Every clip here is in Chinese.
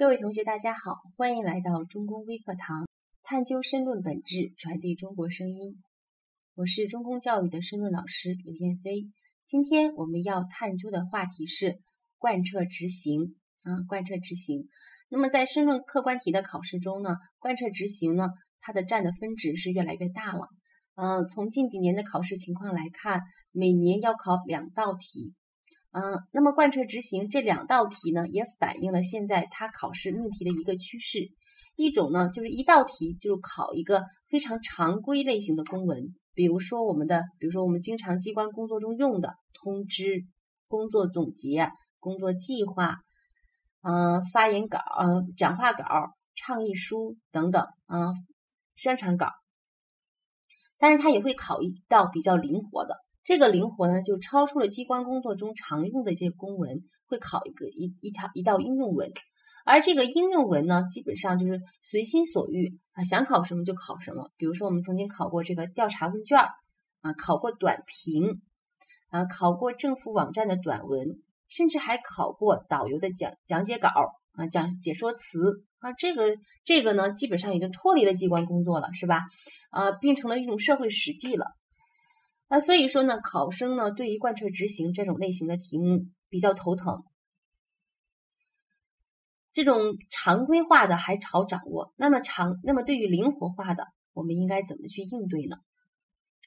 各位同学，大家好，欢迎来到中公微课堂，探究申论本质，传递中国声音。我是中公教育的申论老师刘艳飞。今天我们要探究的话题是贯彻执行啊，贯彻执行。那么在申论客观题的考试中呢，贯彻执行呢，它的占的分值是越来越大了。嗯，从近几年的考试情况来看，每年要考两道题。嗯，那么贯彻执行这两道题呢，也反映了现在它考试命题的一个趋势。一种呢，就是一道题就考一个非常常规类型的公文，比如说我们的，比如说我们经常机关工作中用的通知、工作总结、工作计划、嗯，发言稿、嗯，讲话稿、倡议书等等，嗯，宣传稿。但是它也会考一道比较灵活的。这个灵活呢，就超出了机关工作中常用的这些公文，会考一个一一条一道应用文，而这个应用文呢，基本上就是随心所欲啊，想考什么就考什么。比如说，我们曾经考过这个调查问卷啊，考过短评啊，考过政府网站的短文，甚至还考过导游的讲讲解稿啊，讲解说词啊，这个这个呢，基本上已经脱离了机关工作了，是吧？啊，变成了一种社会实际了。那所以说呢，考生呢对于贯彻执行这种类型的题目比较头疼。这种常规化的还好掌握，那么常那么对于灵活化的，我们应该怎么去应对呢？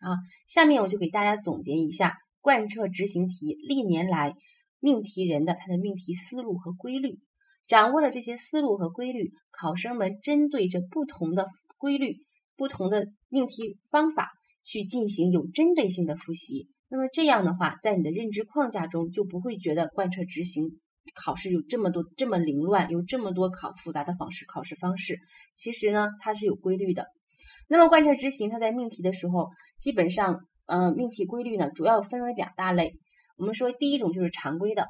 啊，下面我就给大家总结一下贯彻执行题历年来命题人的他的命题思路和规律。掌握了这些思路和规律，考生们针对着不同的规律、不同的命题方法。去进行有针对性的复习，那么这样的话，在你的认知框架中就不会觉得贯彻执行考试有这么多这么凌乱，有这么多考复杂的方式考试方式。其实呢，它是有规律的。那么贯彻执行，它在命题的时候，基本上，嗯，命题规律呢，主要分为两大类。我们说第一种就是常规的，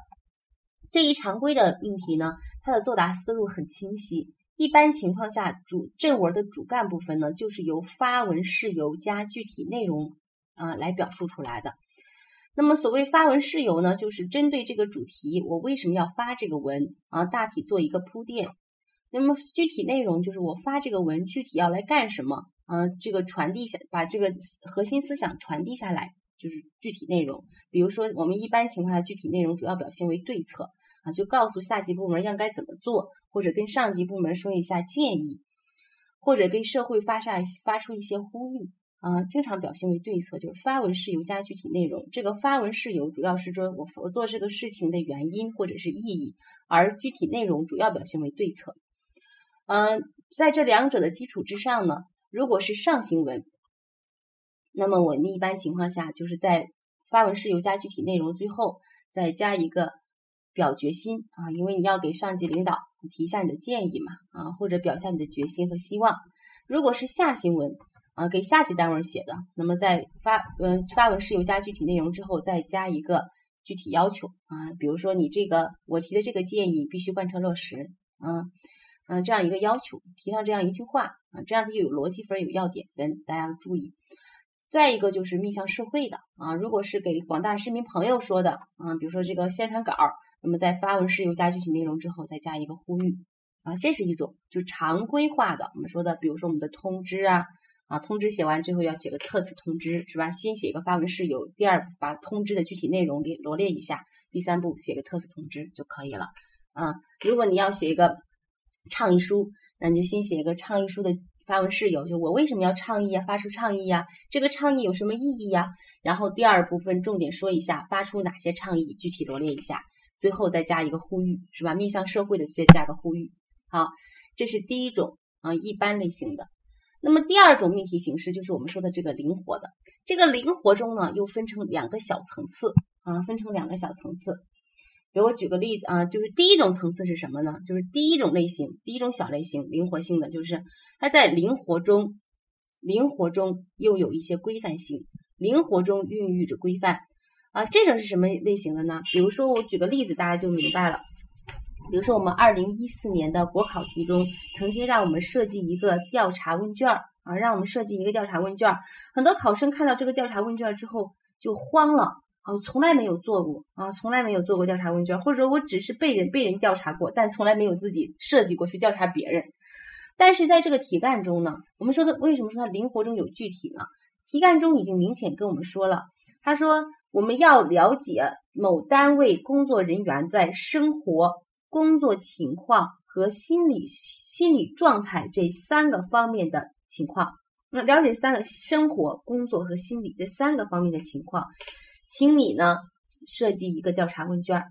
对于常规的命题呢，它的作答思路很清晰。一般情况下，主正文的主干部分呢，就是由发文事由加具体内容啊来表述出来的。那么所谓发文事由呢，就是针对这个主题，我为什么要发这个文啊，大体做一个铺垫。那么具体内容就是我发这个文具体要来干什么啊，这个传递下把这个核心思想传递下来，就是具体内容。比如说我们一般情况下，具体内容主要表现为对策。啊，就告诉下级部门应该怎么做，或者跟上级部门说一下建议，或者跟社会发下发出一些呼吁啊，经常表现为对策，就是发文事由加具体内容。这个发文事由主要是说我我做这个事情的原因或者是意义，而具体内容主要表现为对策。嗯，在这两者的基础之上呢，如果是上行文，那么我们一般情况下就是在发文事由加具体内容最后再加一个。表决心啊，因为你要给上级领导提一下你的建议嘛，啊，或者表下你的决心和希望。如果是下行文啊，给下级单位写的，那么在发嗯发文事由加具体内容之后，再加一个具体要求啊，比如说你这个我提的这个建议必须贯彻落实，嗯嗯这样一个要求，提上这样一句话啊，这样它就有逻辑分有要点分，大家要注意。再一个就是面向社会的啊，如果是给广大市民朋友说的啊，比如说这个宣传稿。那么在发文事由加具体内容之后，再加一个呼吁啊，这是一种就常规化的。我们说的，比如说我们的通知啊啊，通知写完之后要写个特此通知，是吧？先写一个发文事由，第二把通知的具体内容列罗列一下，第三步写个特此通知就可以了啊。如果你要写一个倡议书，那你就先写一个倡议书的发文事由，就我为什么要倡议啊？发出倡议呀？这个倡议有什么意义呀？然后第二部分重点说一下发出哪些倡议，具体罗列一下。最后再加一个呼吁，是吧？面向社会的再加个呼吁，好，这是第一种啊，一般类型的。那么第二种命题形式就是我们说的这个灵活的。这个灵活中呢，又分成两个小层次啊，分成两个小层次。给我举个例子啊，就是第一种层次是什么呢？就是第一种类型，第一种小类型，灵活性的，就是它在灵活中，灵活中又有一些规范性，灵活中孕育着规范。啊，这种是什么类型的呢？比如说，我举个例子，大家就明白了。比如说，我们二零一四年的国考题中，曾经让我们设计一个调查问卷儿啊，让我们设计一个调查问卷儿。很多考生看到这个调查问卷之后就慌了啊，从来没有做过啊，从来没有做过调查问卷，或者说我只是被人被人调查过，但从来没有自己设计过去调查别人。但是在这个题干中呢，我们说的为什么说它灵活中有具体呢？题干中已经明显跟我们说了，他说我们要了解某单位工作人员在生活、工作情况和心理心理状态这三个方面的情况。那了解三个生活、工作和心理这三个方面的情况，请你呢设计一个调查问卷。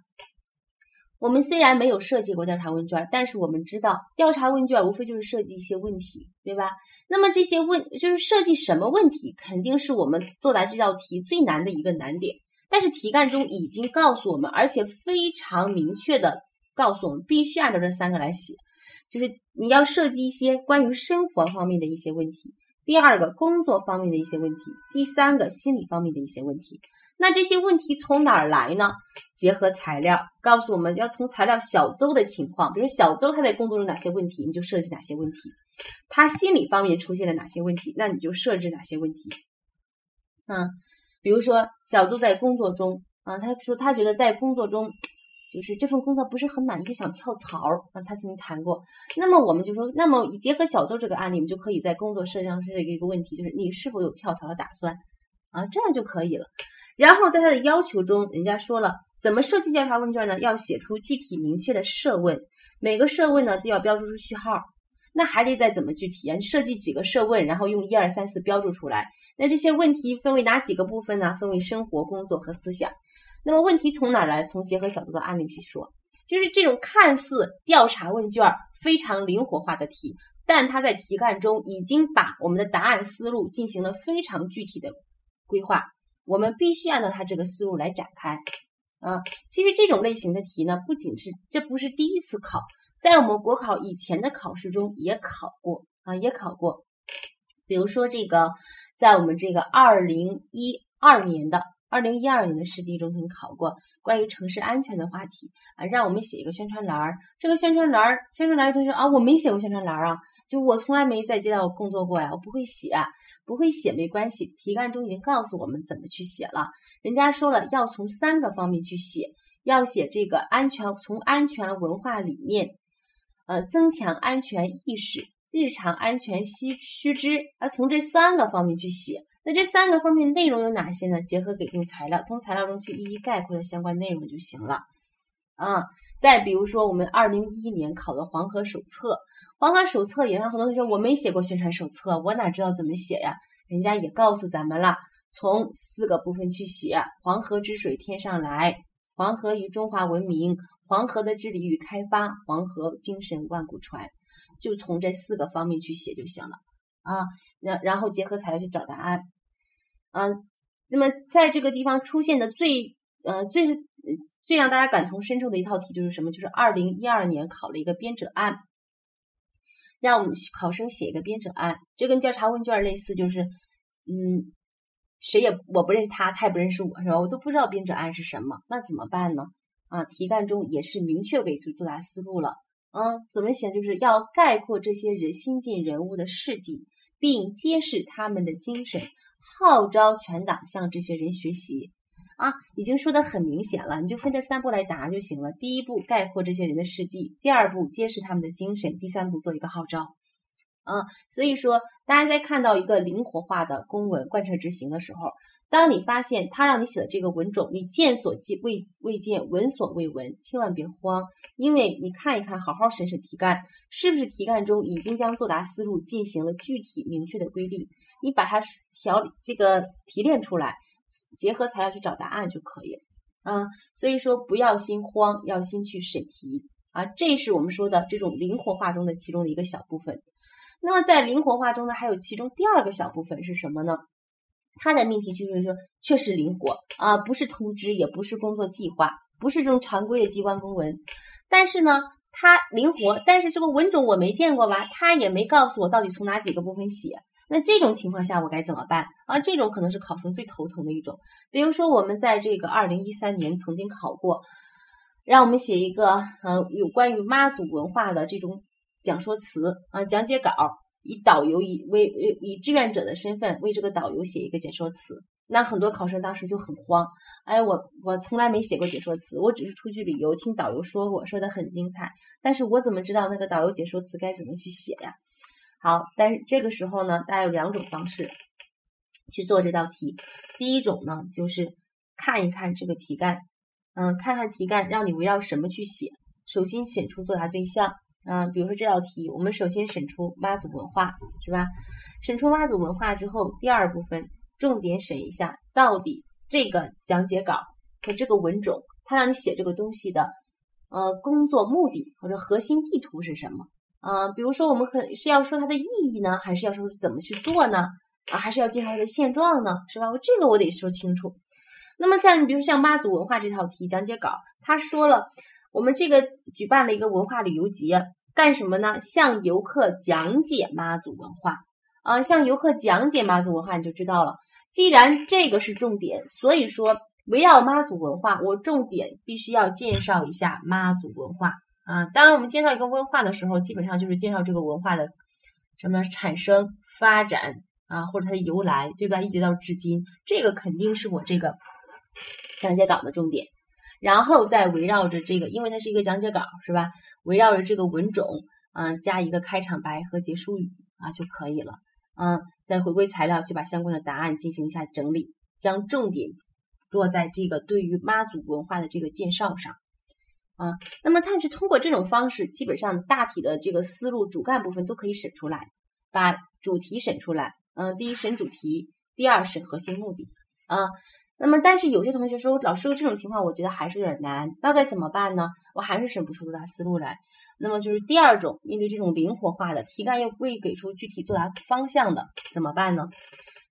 我们虽然没有设计过调查问卷，但是我们知道调查问卷无非就是设计一些问题，对吧？那么这些问就是设计什么问题，肯定是我们作答这道题最难的一个难点。但是题干中已经告诉我们，而且非常明确的告诉我们，必须按照这三个来写，就是你要设计一些关于生活方面的一些问题，第二个工作方面的一些问题，第三个心理方面的一些问题。那这些问题从哪儿来呢？结合材料告诉我们要从材料小邹的情况，比如小邹他在工作中哪些问题，你就设计哪些问题；他心理方面出现了哪些问题，那你就设置哪些问题。啊，比如说小邹在工作中啊，他说他觉得在工作中就是这份工作不是很满意，想跳槽啊，他曾经谈过。那么我们就说，那么结合小邹这个案例，我们就可以在工作设计上设置一个问题，就是你是否有跳槽的打算啊？这样就可以了。然后在他的要求中，人家说了怎么设计调查问卷呢？要写出具体明确的设问，每个设问呢都要标注出序号。那还得再怎么具体啊？设计几个设问，然后用一二三四标注出来。那这些问题分为哪几个部分呢？分为生活、工作和思想。那么问题从哪来？从结合小度的案例去说，就是这种看似调查问卷非常灵活化的题，但它在题干中已经把我们的答案思路进行了非常具体的规划。我们必须按照他这个思路来展开啊！其实这种类型的题呢，不仅是这不是第一次考，在我们国考以前的考试中也考过啊，也考过。比如说这个，在我们这个二零一二年的二零一二年的试题中曾考过关于城市安全的话题啊，让我们写一个宣传栏儿。这个宣传栏儿，宣传栏儿同学啊，我没写过宣传栏儿啊。就我从来没在街道工作过呀，我不会写，不会写没关系，题干中已经告诉我们怎么去写了。人家说了，要从三个方面去写，要写这个安全，从安全文化理念，呃，增强安全意识，日常安全须须知，啊，从这三个方面去写。那这三个方面内容有哪些呢？结合给定材料，从材料中去一一概括的相关内容就行了。啊，再比如说我们二零一一年考的黄河手册。黄河手册也让很多同学我没写过宣传手册，我哪知道怎么写呀？人家也告诉咱们了，从四个部分去写：黄河之水天上来，黄河与中华文明，黄河的治理与开发，黄河精神万古传，就从这四个方面去写就行了啊。然然后结合材料去找答案。嗯，那么在这个地方出现的最呃最最让大家感同身受的一套题就是什么？就是二零一二年考了一个编者案。让我们考生写一个编者案，就跟调查问卷类似，就是，嗯，谁也我不认识他，他也不认识我，是吧？我都不知道编者案是什么，那怎么办呢？啊，题干中也是明确给出作答思路了，啊，怎么写？就是要概括这些人新晋人物的事迹，并揭示他们的精神，号召全党向这些人学习。啊，已经说的很明显了，你就分这三步来答就行了。第一步概括这些人的事迹，第二步揭示他们的精神，第三步做一个号召。啊，所以说大家在看到一个灵活化的公文贯彻执行的时候，当你发现他让你写的这个文种你见所未未见，闻所未闻，千万别慌，因为你看一看，好好审审题干，是不是题干中已经将作答思路进行了具体明确的规律，你把它调这个提炼出来。结合材料去找答案就可以啊，所以说不要心慌，要心去审题啊，这是我们说的这种灵活化中的其中的一个小部分。那么在灵活化中呢，还有其中第二个小部分是什么呢？它的命题就是说确实灵活啊，不是通知，也不是工作计划，不是这种常规的机关公文，但是呢，它灵活，但是这个文种我没见过吧，它也没告诉我到底从哪几个部分写。那这种情况下我该怎么办啊？这种可能是考生最头疼的一种。比如说，我们在这个二零一三年曾经考过，让我们写一个呃有关于妈祖文化的这种讲说词啊讲解稿，以导游以为以志愿者的身份为这个导游写一个解说词那很多考生当时就很慌，哎，我我从来没写过解说词，我只是出去旅游听导游说过，说的很精彩，但是我怎么知道那个导游解说词该怎么去写呀？好，但是这个时候呢，大家有两种方式去做这道题。第一种呢，就是看一看这个题干，嗯，看看题干，让你围绕什么去写。首先选出作答对象，嗯，比如说这道题，我们首先审出妈祖文化，是吧？审出妈祖文化之后，第二部分重点审一下，到底这个讲解稿和这个文种，它让你写这个东西的，呃，工作目的或者核心意图是什么？嗯，比如说我们可是要说它的意义呢，还是要说怎么去做呢？啊，还是要介绍它的现状呢，是吧？我这个我得说清楚。那么在你比如说像妈祖文化这套题讲解稿，他说了，我们这个举办了一个文化旅游节，干什么呢？向游客讲解妈祖文化啊，向游客讲解妈祖文化，你就知道了。既然这个是重点，所以说围绕妈祖文化，我重点必须要介绍一下妈祖文化。啊，当然，我们介绍一个文化的时候，基本上就是介绍这个文化的什么产生、发展啊，或者它的由来，对吧？一直到至今，这个肯定是我这个讲解稿的重点。然后再围绕着这个，因为它是一个讲解稿，是吧？围绕着这个文种，嗯，加一个开场白和结束语啊就可以了。嗯，再回归材料去把相关的答案进行一下整理，将重点落在这个对于妈祖文化的这个介绍上。啊，那么但是通过这种方式，基本上大体的这个思路主干部分都可以审出来，把主题审出来。嗯，第一审主题，第二审核心目的。啊，那么但是有些同学说，老师这种情况我觉得还是有点难，那该怎么办呢？我还是审不出作答思路来。那么就是第二种，面对这种灵活化的题干又未给出具体作答方向的，怎么办呢？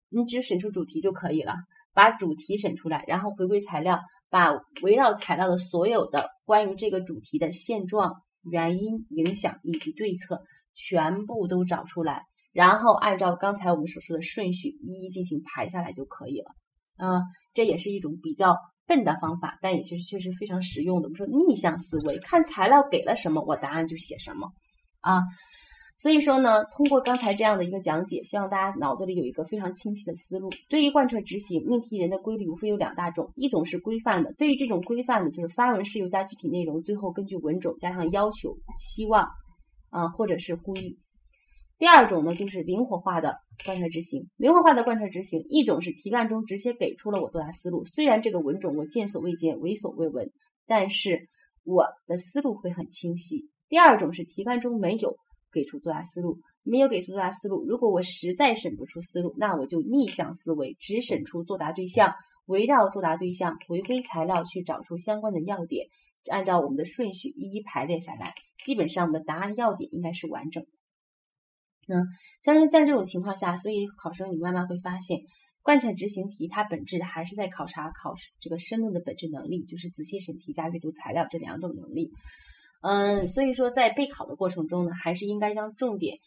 你只审出主题就可以了，把主题审出来，然后回归材料。把围绕材料的所有的关于这个主题的现状、原因、影响以及对策全部都找出来，然后按照刚才我们所说的顺序一一进行排下来就可以了。啊，这也是一种比较笨的方法，但也确实确实非常实用的。我们说逆向思维，看材料给了什么，我答案就写什么啊。所以说呢，通过刚才这样的一个讲解，希望大家脑子里有一个非常清晰的思路。对于贯彻执行命题人的规律，无非有两大种，一种是规范的，对于这种规范的，就是发文事由加具体内容，最后根据文种加上要求、希望啊，或者是呼吁。第二种呢，就是灵活化的贯彻执行。灵活化的贯彻执行，一种是题干中直接给出了我作答思路，虽然这个文种我见所未见、闻所未闻，但是我的思路会很清晰。第二种是题干中没有。给出作答思路，没有给出作答思路。如果我实在审不出思路，那我就逆向思维，只审出作答对象，围绕作答对象回归材料去找出相关的要点，按照我们的顺序一一排列下来，基本上我们的答案要点应该是完整的。嗯，相信在这种情况下，所以考生你慢慢会发现，贯彻执行题它本质还是在考察考这个申论的本质能力，就是仔细审题加阅读材料这两种能力。嗯，所以说在备考的过程中呢，还是应该将重点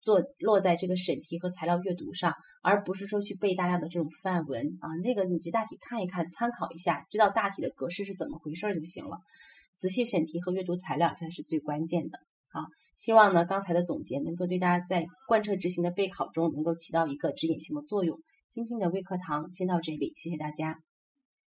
做落在这个审题和材料阅读上，而不是说去背大量的这种范文啊。那个你就大体看一看，参考一下，知道大体的格式是怎么回事就行了。仔细审题和阅读材料才是最关键的。好，希望呢刚才的总结能够对大家在贯彻执行的备考中能够起到一个指引性的作用。今天的微课堂先到这里，谢谢大家。